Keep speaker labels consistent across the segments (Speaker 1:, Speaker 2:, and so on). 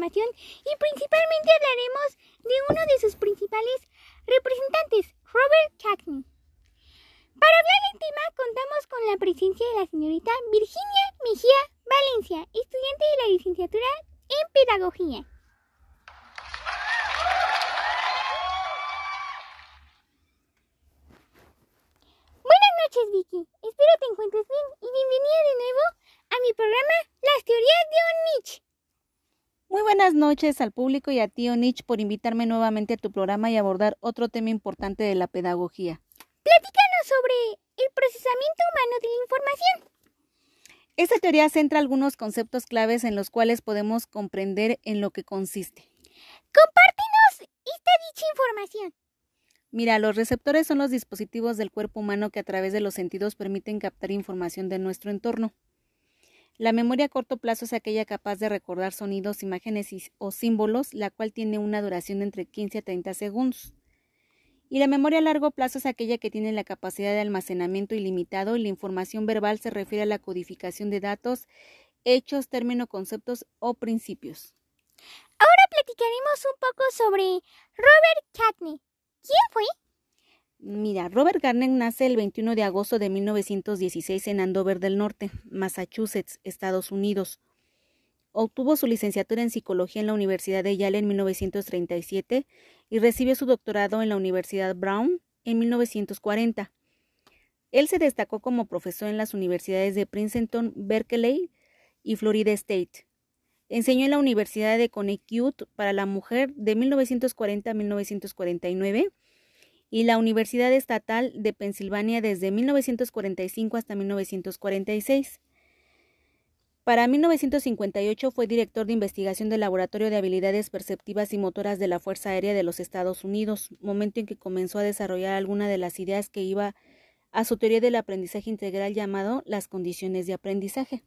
Speaker 1: y principalmente hablaremos de uno de sus principales representantes, Robert Cagney. Para hablar del tema contamos con la presencia de la señorita Virginia Mejía Valencia, estudiante de la licenciatura en Pedagogía. Buenas noches Vicky, espero te encuentres bien y bienvenida de nuevo a mi programa Las teorías de Onich.
Speaker 2: Muy buenas noches al público y a ti Onich por invitarme nuevamente a tu programa y abordar otro tema importante de la pedagogía.
Speaker 1: Platícanos sobre el procesamiento humano de la información.
Speaker 2: Esta teoría centra algunos conceptos claves en los cuales podemos comprender en lo que consiste.
Speaker 1: Compártenos esta dicha información.
Speaker 2: Mira, los receptores son los dispositivos del cuerpo humano que a través de los sentidos permiten captar información de nuestro entorno. La memoria a corto plazo es aquella capaz de recordar sonidos, imágenes o símbolos, la cual tiene una duración de entre 15 a 30 segundos. Y la memoria a largo plazo es aquella que tiene la capacidad de almacenamiento ilimitado y la información verbal se refiere a la codificación de datos, hechos, términos, conceptos o principios.
Speaker 1: Ahora platicaremos un poco sobre Robert Cagney. ¿Quién fue?
Speaker 2: Mira, Robert Garner nace el 21 de agosto de 1916 en Andover del Norte, Massachusetts, Estados Unidos. Obtuvo su licenciatura en psicología en la Universidad de Yale en 1937 y recibió su doctorado en la Universidad Brown en 1940. Él se destacó como profesor en las universidades de Princeton, Berkeley y Florida State. Enseñó en la Universidad de Connecticut para la Mujer de 1940 a 1949 y la Universidad Estatal de Pensilvania desde 1945 hasta 1946. Para 1958 fue director de investigación del Laboratorio de Habilidades Perceptivas y Motoras de la Fuerza Aérea de los Estados Unidos, momento en que comenzó a desarrollar alguna de las ideas que iba a su teoría del aprendizaje integral llamado las condiciones de aprendizaje.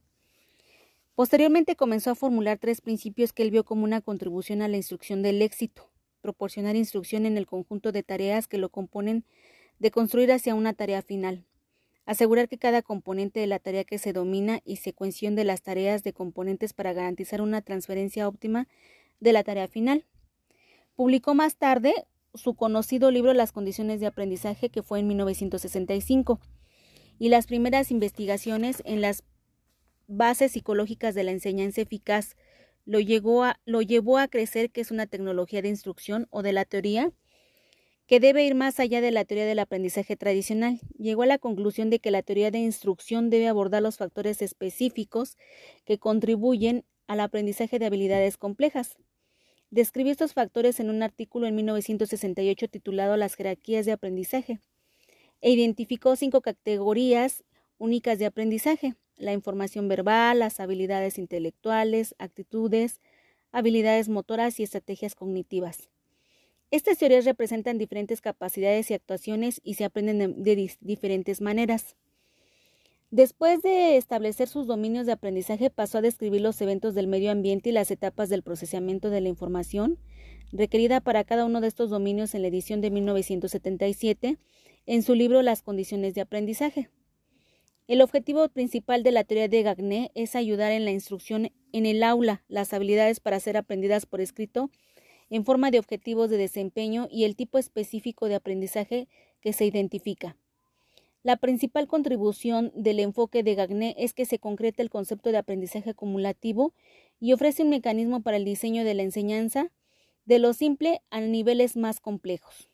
Speaker 2: Posteriormente comenzó a formular tres principios que él vio como una contribución a la instrucción del éxito, proporcionar instrucción en el conjunto de tareas que lo componen de construir hacia una tarea final, asegurar que cada componente de la tarea que se domina y secuenciación de las tareas de componentes para garantizar una transferencia óptima de la tarea final. Publicó más tarde su conocido libro Las condiciones de aprendizaje, que fue en 1965, y las primeras investigaciones en las bases psicológicas de la enseñanza eficaz lo, llevó a crecer que es una tecnología de instrucción o de la teoría que debe ir más allá de la teoría del aprendizaje tradicional. Llegó a la conclusión de que la teoría de instrucción debe abordar los factores específicos que contribuyen al aprendizaje de habilidades complejas. Describió estos factores en un artículo en 1968 titulado Las jerarquías de aprendizaje e identificó cinco categorías únicas de aprendizaje, la información verbal, las habilidades intelectuales, actitudes, habilidades motoras y estrategias cognitivas. Estas teorías representan diferentes capacidades y actuaciones y se aprenden de, diferentes maneras. Después de establecer sus dominios de aprendizaje, pasó a describir los eventos del medio ambiente y las etapas del procesamiento de la información requerida para cada uno de estos dominios en la edición de 1977 en su libro Las condiciones de aprendizaje. El objetivo principal de la teoría de Gagné es ayudar en la instrucción en el aula, las habilidades para ser aprendidas por escrito en forma de objetivos de desempeño y el tipo específico de aprendizaje que se identifica. La principal contribución del enfoque de Gagné es que se concreta el concepto de aprendizaje acumulativo y ofrece un mecanismo para el diseño de la enseñanza de lo simple a niveles más complejos.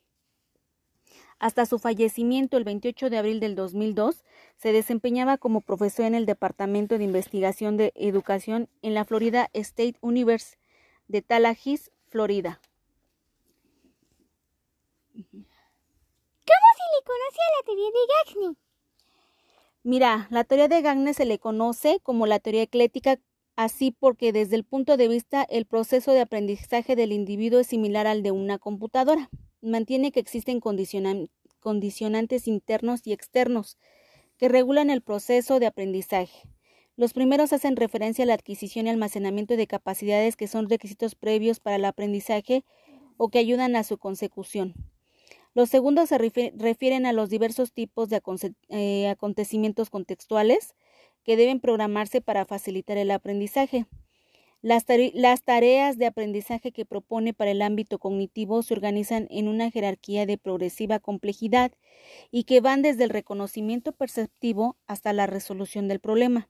Speaker 2: Hasta su fallecimiento el 28 de abril del 2002, se desempeñaba como profesor en el Departamento de Investigación de Educación en la Florida State University de Tallahassee, Florida.
Speaker 1: ¿Cómo se le conoce a la teoría de Gagné?
Speaker 2: Mira, la teoría de Gagné se le conoce como la teoría eclética así porque desde el punto de vista el proceso de aprendizaje del individuo es similar al de una computadora. Mantiene que existen condicionantes internos y externos que regulan el proceso de aprendizaje. Los primeros hacen referencia a la adquisición y almacenamiento de capacidades que son requisitos previos para el aprendizaje o que ayudan a su consecución. Los segundos se refieren a los diversos tipos de eh, acontecimientos contextuales que deben programarse para facilitar el aprendizaje. Las, tareas de aprendizaje que propone para el ámbito cognitivo se organizan en una jerarquía de progresiva complejidad y que van desde el reconocimiento perceptivo hasta la resolución del problema.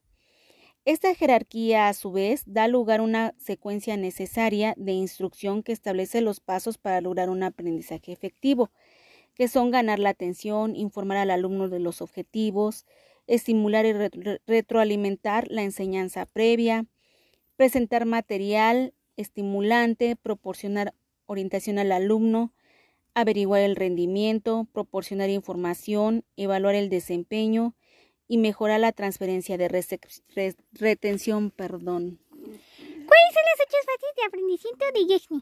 Speaker 2: Esta jerarquía, a su vez, da lugar a una secuencia necesaria de instrucción que establece los pasos para lograr un aprendizaje efectivo, que son ganar la atención, informar al alumno de los objetivos, estimular y retroalimentar la enseñanza previa, presentar material estimulante, proporcionar orientación al alumno, averiguar el rendimiento, proporcionar información, evaluar el desempeño y mejorar la transferencia de retención. Perdón.
Speaker 1: ¿Cuáles son las ocho fases de aprendizaje de Yechny?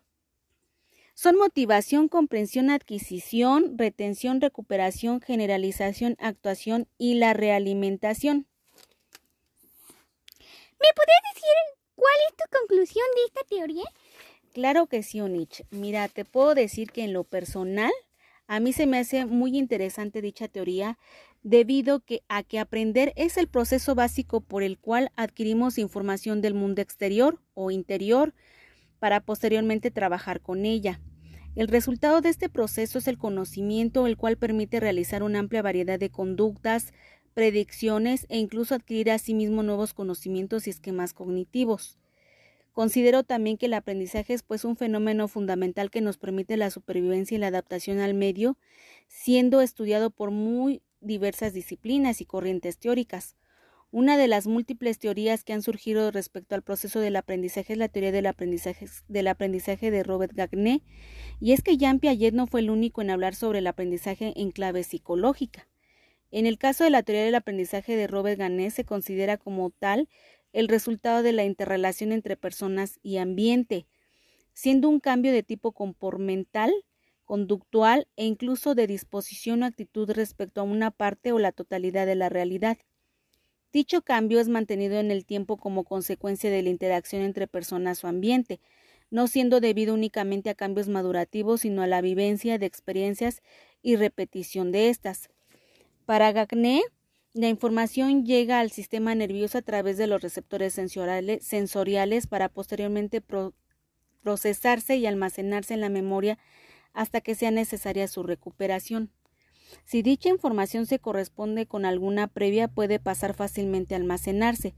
Speaker 2: Son motivación, comprensión, adquisición, retención, recuperación, generalización, actuación y la realimentación.
Speaker 1: ¿Me podrías decir cuál es tu conclusión de esta teoría?
Speaker 2: Claro que sí, Onich. Mira, te puedo decir que en lo personal, a mí se me hace muy interesante dicha teoría debido a que aprender es el proceso básico por el cual adquirimos información del mundo exterior o interior para posteriormente trabajar con ella. El resultado de este proceso es el conocimiento, el cual permite realizar una amplia variedad de conductas, predicciones e incluso adquirir a sí nuevos conocimientos y esquemas cognitivos. Considero también que el aprendizaje es pues un fenómeno fundamental que nos permite la supervivencia y la adaptación al medio, siendo estudiado por muy diversas disciplinas y corrientes teóricas. Una de las múltiples teorías que han surgido respecto al proceso del aprendizaje es la teoría del aprendizaje, del aprendizaje de Robert Gagné, y es que Jean Piaget no fue el único en hablar sobre el aprendizaje en clave psicológica. En el caso de la teoría del aprendizaje de Robert Gagné se considera como tal el resultado de la interrelación entre personas y ambiente, siendo un cambio de tipo comportamental, conductual e incluso de disposición o actitud respecto a una parte o la totalidad de la realidad. Dicho cambio es mantenido en el tiempo como consecuencia de la interacción entre personas o ambiente, no siendo debido únicamente a cambios madurativos, sino a la vivencia de experiencias y repetición de estas. Para Gagné, la información llega al sistema nervioso a través de los receptores sensoriales, para posteriormente procesarse y almacenarse en la memoria hasta que sea necesaria su recuperación. Si dicha información se corresponde con alguna previa puede pasar fácilmente a almacenarse,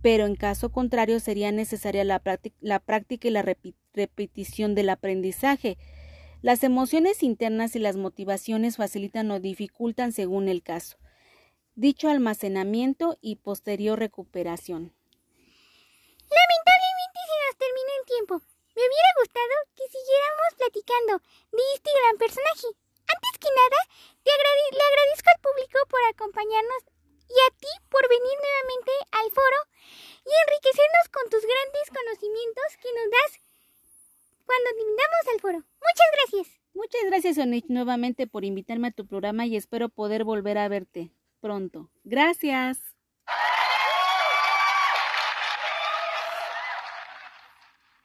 Speaker 2: pero en caso contrario sería necesaria la, práctica y la repetición del aprendizaje. Las emociones internas y las motivaciones facilitan o dificultan según el caso. Dicho almacenamiento y posterior recuperación.
Speaker 1: Lamentablemente se nos termina el tiempo. Me hubiera gustado que siguiéramos platicando de este gran personaje. Antes que nada, le agradezco al público por acompañarnos y a ti por venir nuevamente al foro y enriquecernos con tus grandes conocimientos que nos das cuando brindamos al foro. Muchas gracias.
Speaker 2: Muchas gracias, Onich, nuevamente por invitarme a tu programa y espero poder volver a verte pronto. Gracias.